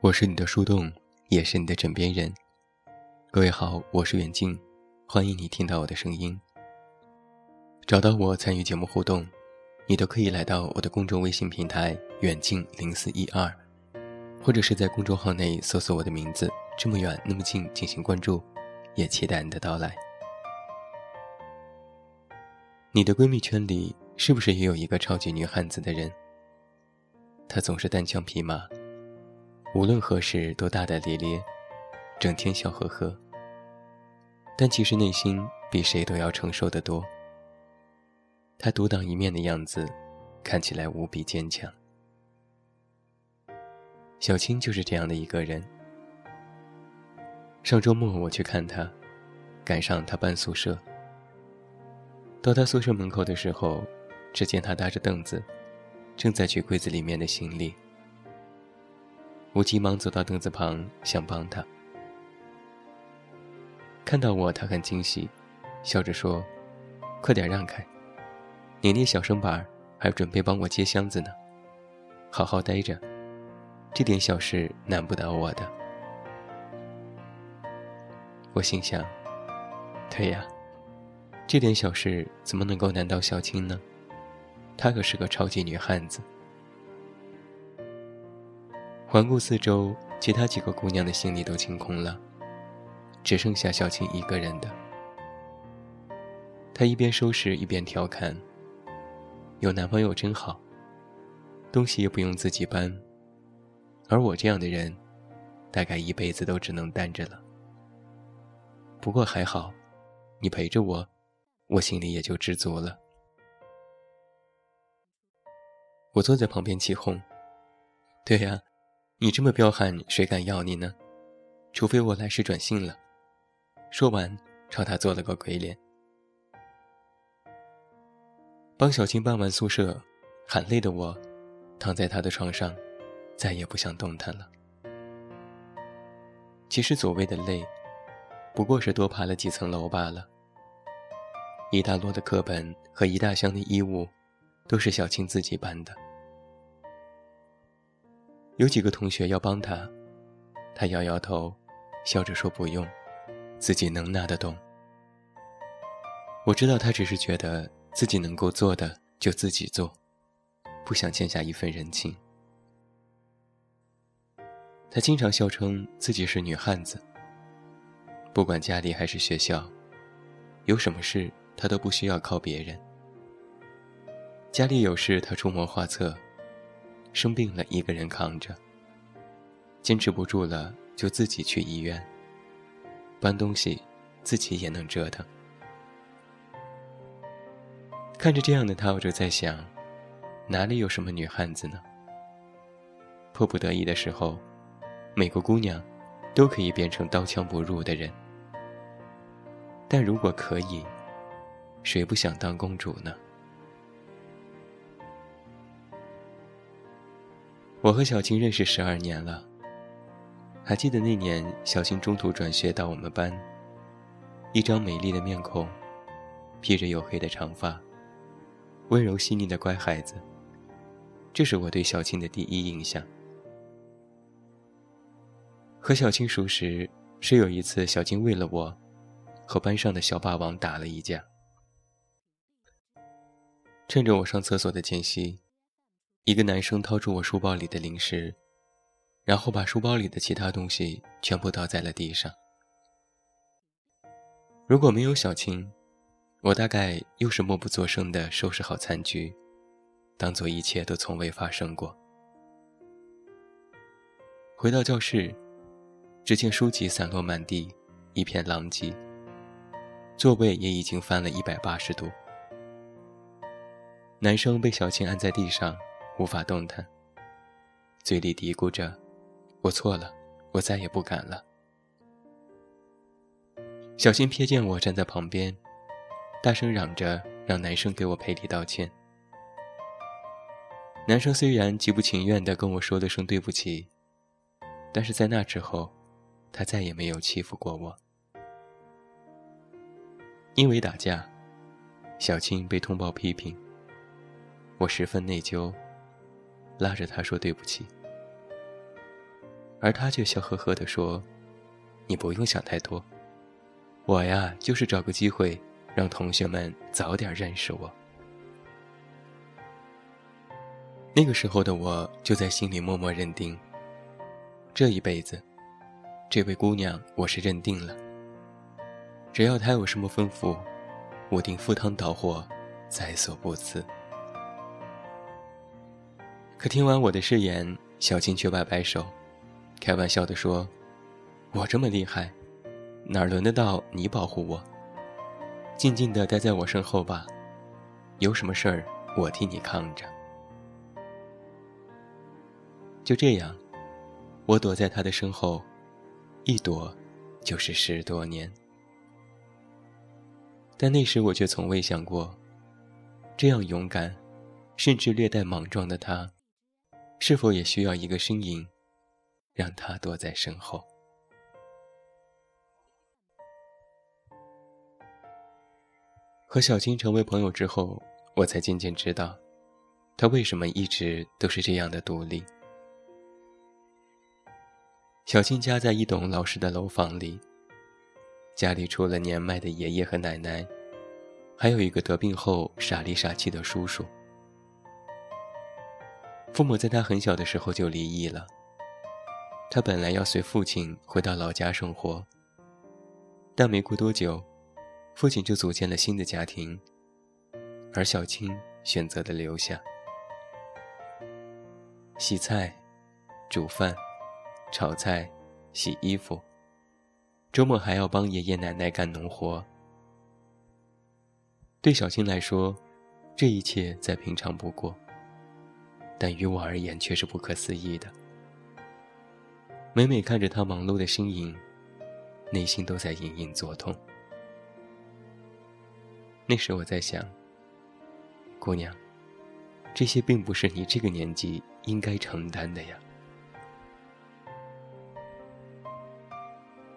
我是你的树洞，也是你的枕边人。各位好，我是远近，欢迎你听到我的声音。找到我参与节目互动，你都可以来到我的公众微信平台“远近零四一二”，或者是在公众号内搜索我的名字“这么远那么近”进行关注，也期待你的到来。你的闺蜜圈里是不是也有一个超级女汉子的人？她总是单枪匹马。无论何时都大大咧咧，整天笑呵呵。但其实内心比谁都要承受得多。他独当一面的样子，看起来无比坚强。小青就是这样的一个人。上周末我去看她，赶上她搬宿舍。到她宿舍门口的时候，只见她搭着凳子，正在取柜子里面的行李。我急忙走到凳子旁，想帮他。看到我，他很惊喜，笑着说：“快点让开！你那小身板还准备帮我接箱子呢。好好待着，这点小事难不倒我的。”我心想：“对呀，这点小事怎么能够难倒小青呢？她可是个超级女汉子。”环顾四周，其他几个姑娘的行李都清空了，只剩下小青一个人的。她一边收拾一边调侃：“有男朋友真好，东西也不用自己搬，而我这样的人，大概一辈子都只能单着了。不过还好，你陪着我，我心里也就知足了。”我坐在旁边起哄：“对呀。”你这么彪悍，谁敢要你呢？除非我来世转性了。说完，朝他做了个鬼脸。帮小青搬完宿舍，喊累的我，躺在他的床上，再也不想动弹了。其实所谓的累，不过是多爬了几层楼罢了。一大摞的课本和一大箱的衣物，都是小青自己搬的。有几个同学要帮他，他摇摇头，笑着说：“不用，自己能拿得动。”我知道他只是觉得自己能够做的就自己做，不想欠下一份人情。他经常笑称自己是女汉子，不管家里还是学校，有什么事他都不需要靠别人。家里有事，他出谋划策。生病了，一个人扛着。坚持不住了，就自己去医院。搬东西，自己也能折腾。看着这样的他，我就在想，哪里有什么女汉子呢？迫不得已的时候，每个姑娘都可以变成刀枪不入的人。但如果可以，谁不想当公主呢？我和小青认识十二年了。还记得那年，小青中途转学到我们班，一张美丽的面孔，披着黝黑的长发，温柔细腻的乖孩子。这是我对小青的第一印象。和小青熟识，是有一次小青为了我，和班上的小霸王打了一架。趁着我上厕所的间隙。一个男生掏出我书包里的零食，然后把书包里的其他东西全部倒在了地上。如果没有小青，我大概又是默不作声地收拾好残局，当做一切都从未发生过。回到教室，只见书籍散落满地，一片狼藉，座位也已经翻了一百八十度。男生被小青按在地上。无法动弹，嘴里嘀咕着：“我错了，我再也不敢了。”小新瞥见我站在旁边，大声嚷着让男生给我赔礼道歉。男生虽然极不情愿地跟我说了声对不起，但是在那之后，他再也没有欺负过我。因为打架，小青被通报批评，我十分内疚。拉着他说对不起。而他却笑呵呵地说：“你不用想太多，我呀，就是找个机会让同学们早点认识我。”那个时候的我就在心里默默认定，这一辈子，这位姑娘我是认定了。只要她有什么吩咐，我定赴汤蹈火，在所不辞。可听完我的誓言，小青却摆摆手，开玩笑地说：“我这么厉害，哪轮得到你保护我？静静地待在我身后吧，有什么事儿我替你扛着。”就这样，我躲在他的身后，一躲就是十多年。但那时我却从未想过，这样勇敢，甚至略带莽撞的他，是否也需要一个身影，让他躲在身后。和小青成为朋友之后，我才渐渐知道，他为什么一直都是这样的独立。小青家在一栋老式的楼房里。家里除了年迈的爷爷和奶奶，还有一个得病后傻里傻气的叔叔。父母在他很小的时候就离异了。他本来要随父亲回到老家生活，但没过多久，父亲就组建了新的家庭，而小青选择了留下，洗菜、煮饭。炒菜、洗衣服，周末还要帮爷爷奶奶干农活。对小青来说，这一切再平常不过，但于我而言却是不可思议的。每每看着他忙碌的身影，内心都在隐隐作痛。那时我在想，姑娘，这些并不是你这个年纪应该承担的呀。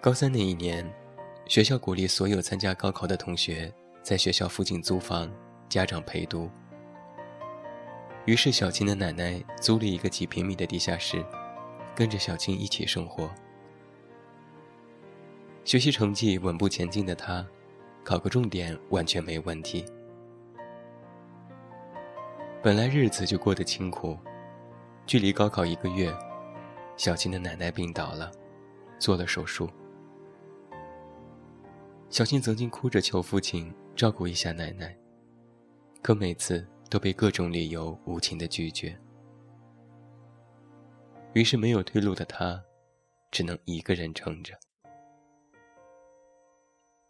高三那一年，学校鼓励所有参加高考的同学在学校附近租房，家长陪读。于是，小青的奶奶租了一个几平米的地下室，跟着小青一起生活。学习成绩稳步前进的她，考个重点完全没问题。本来日子就过得清苦，距离高考一个月，小青的奶奶病倒了，做了手术。小青曾经哭着求父亲照顾一下奶奶，可每次都被各种理由无情的拒绝。于是没有退路的他，只能一个人撑着。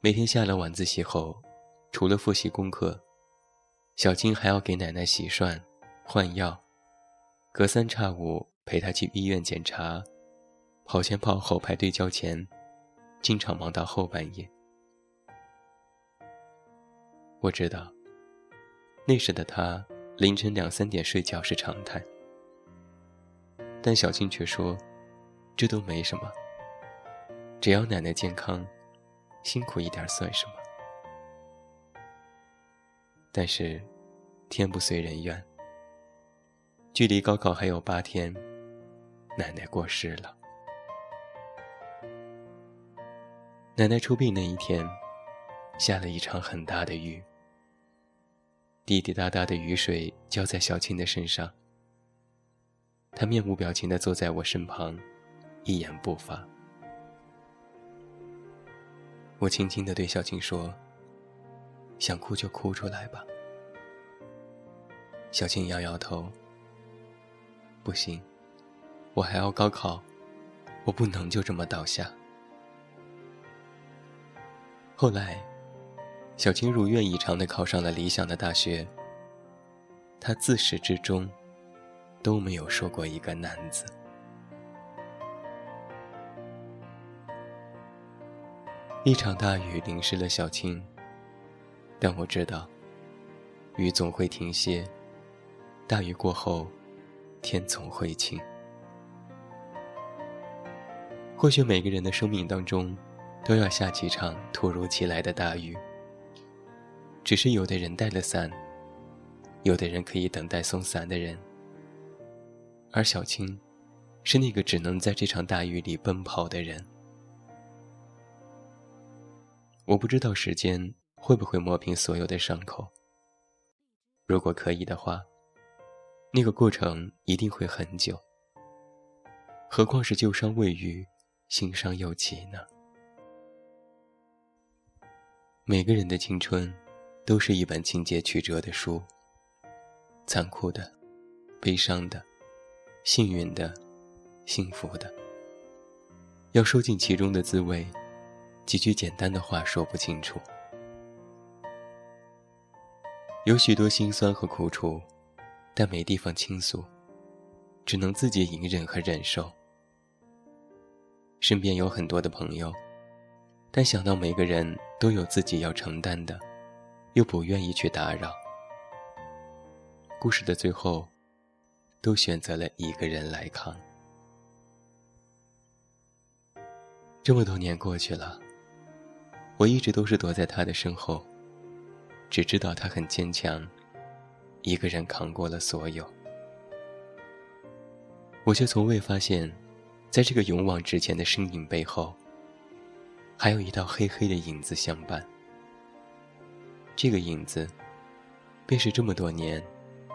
每天下了晚自习后，除了复习功课，小青还要给奶奶洗涮、换药，隔三差五陪她去医院检查，跑前跑后排队交钱，经常忙到后半夜。我知道，那时的他凌晨两三点睡觉是常态，但小青却说，这都没什么，只要奶奶健康，辛苦一点算什么？但是，天不遂人愿，距离高考还有八天，奶奶过世了。奶奶出殡那一天，下了一场很大的雨。滴滴答答的雨水浇在小青的身上，她面无表情地坐在我身旁，一言不发。我轻轻地对小青说：“想哭就哭出来吧。”小青摇摇头：“不行，我还要高考，我不能就这么倒下。”后来。小青如愿以偿地考上了理想的大学。她自始至终都没有说过一个难字。一场大雨淋湿了小青，但我知道，雨总会停歇，大雨过后，天总会晴。或许每个人的生命当中，都要下几场突如其来的大雨。只是有的人带了伞，有的人可以等待送伞的人，而小青，是那个只能在这场大雨里奔跑的人。我不知道时间会不会磨平所有的伤口。如果可以的话，那个过程一定会很久。何况是旧伤未愈，新伤又起呢？每个人的青春，都是一本情节曲折的书。残酷的，悲伤的，幸运的，幸福的。要说尽其中的滋味，几句简单的话说不清楚。有许多心酸和苦楚，但没地方倾诉，只能自己隐忍和忍受。身边有很多的朋友，但想到每个人都有自己要承担的，又不愿意去打扰。故事的最后，都选择了一个人来扛。这么多年过去了，我一直都是躲在他的身后，只知道他很坚强，一个人扛过了所有。我却从未发现，在这个勇往直前的身影背后，还有一道黑黑的影子相伴。这个影子，便是这么多年。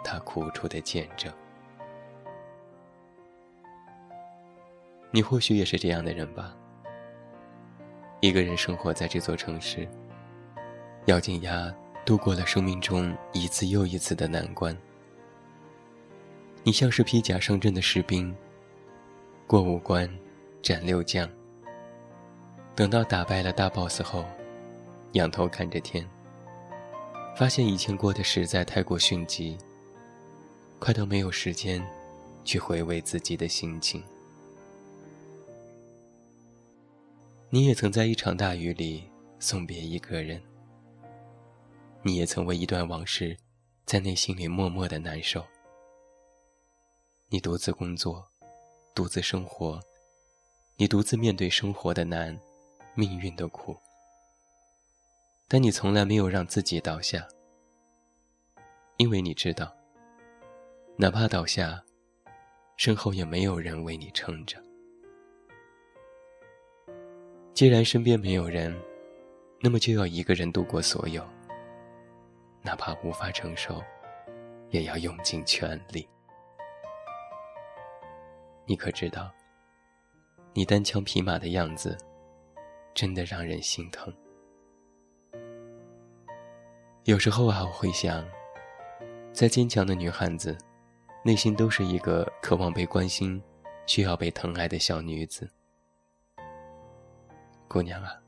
他苦楚的见证。你或许也是这样的人吧。一个人生活在这座城市，咬紧牙度过了生命中一次又一次的难关。你像是披甲上阵的士兵，过五关，斩六将。等到打败了大 boss 后，仰头看着天，发现以前过得实在太过迅疾。快到没有时间去回味自己的心情。你也曾在一场大雨里送别一个人，你也曾为一段往事在内心里默默的难受。你独自工作，独自生活，你独自面对生活的难，命运的苦。但你从来没有让自己倒下，因为你知道。哪怕倒下，身后也没有人为你撑着。既然身边没有人，那么就要一个人度过所有。哪怕无法承受，也要用尽全力。你可知道，你单枪匹马的样子，真的让人心疼。有时候啊，我会想，再坚强的女汉子。内心都是一个渴望被关心、需要被疼爱的小女子。姑娘啊，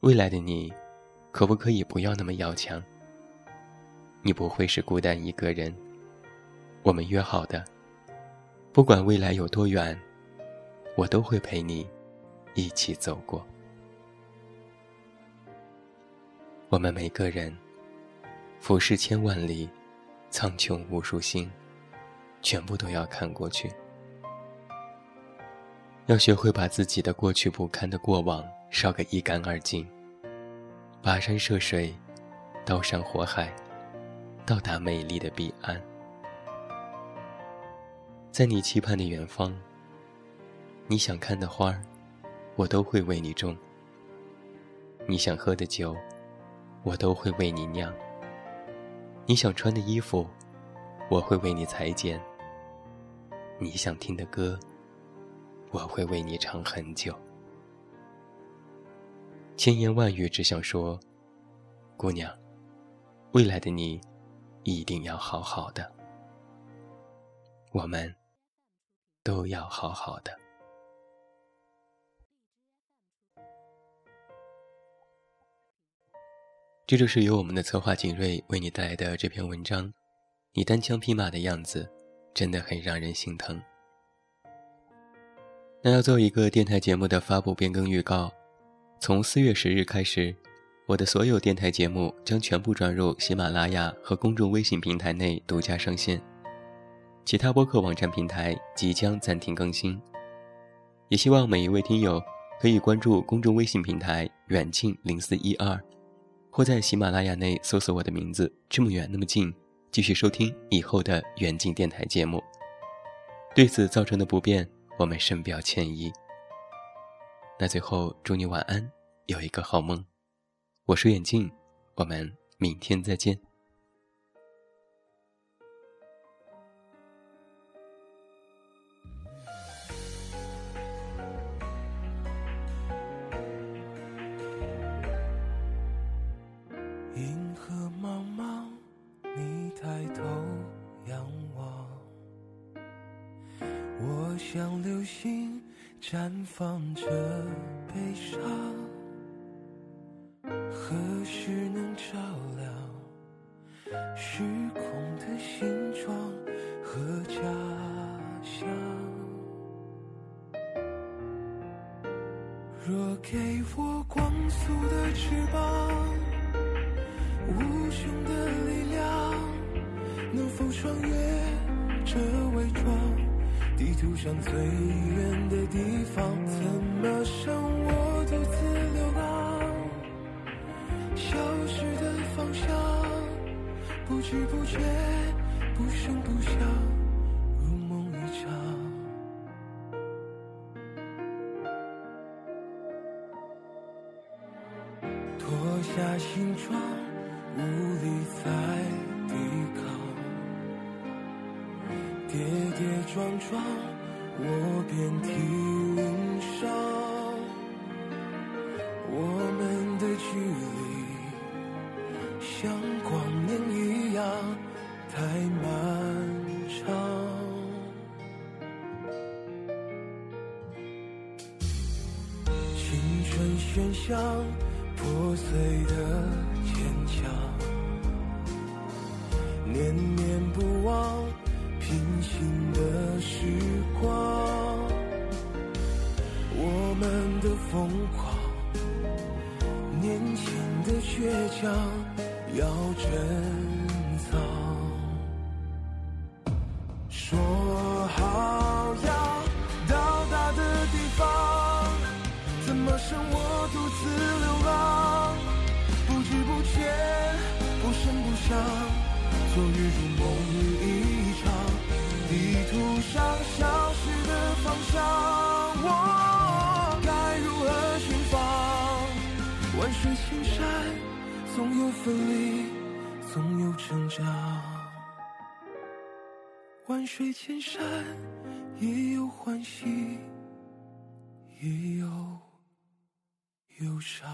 未来的你，可不可以不要那么要强？你不会是孤单一个人。我们约好的，不管未来有多远，我都会陪你一起走过。我们每个人，俯视千万里，苍穹无数星。全部都要看过去，要学会把自己的过去不堪的过往烧个一干二净，跋山涉水，刀山火海，到达美丽的彼岸。在你期盼的远方，你想看的花，我都会为你种；你想喝的酒，我都会为你酿；你想穿的衣服，我会为你裁剪。你想听的歌，我会为你唱很久。千言万语只想说，姑娘，未来的你一定要好好的，我们都要好好的。这就是由我们的策划景睿为你带来的这篇文章，你单枪匹马的样子。真的很让人心疼。那要做一个电台节目的发布变更预告：从四月十日开始，我的所有电台节目将全部转入喜马拉雅和公众微信平台内独家上线，其他播客网站平台即将暂停更新。也希望每一位听友可以关注公众微信平台“远近零四一二”，或在喜马拉雅内搜索我的名字“这么远那么近”。继续收听以后的远近电台节目。对此造成的不便，我们深表歉意。那最后，祝你晚安，有一个好梦。我是远近，我们明天再见。心绽放着悲伤，何时能照亮虚空的形状和家乡？若给我光速的翅膀，无穷的力量，能否穿越这伪装？地图上最远的地方，怎么剩我独自流浪？消失的方向，不知不觉，不声不响，撞撞，我遍体鳞伤。我们的距离像光年一样太漫长。青春喧嚣，破碎的坚强，念念疯狂，年轻的倔强，要珍藏。说好要到达的地方，怎么剩我独自流浪？不知不觉，不声不响，昨日如梦一场。地图上消失的方向，总有分离总有挣扎万水千山也有欢喜也有忧伤。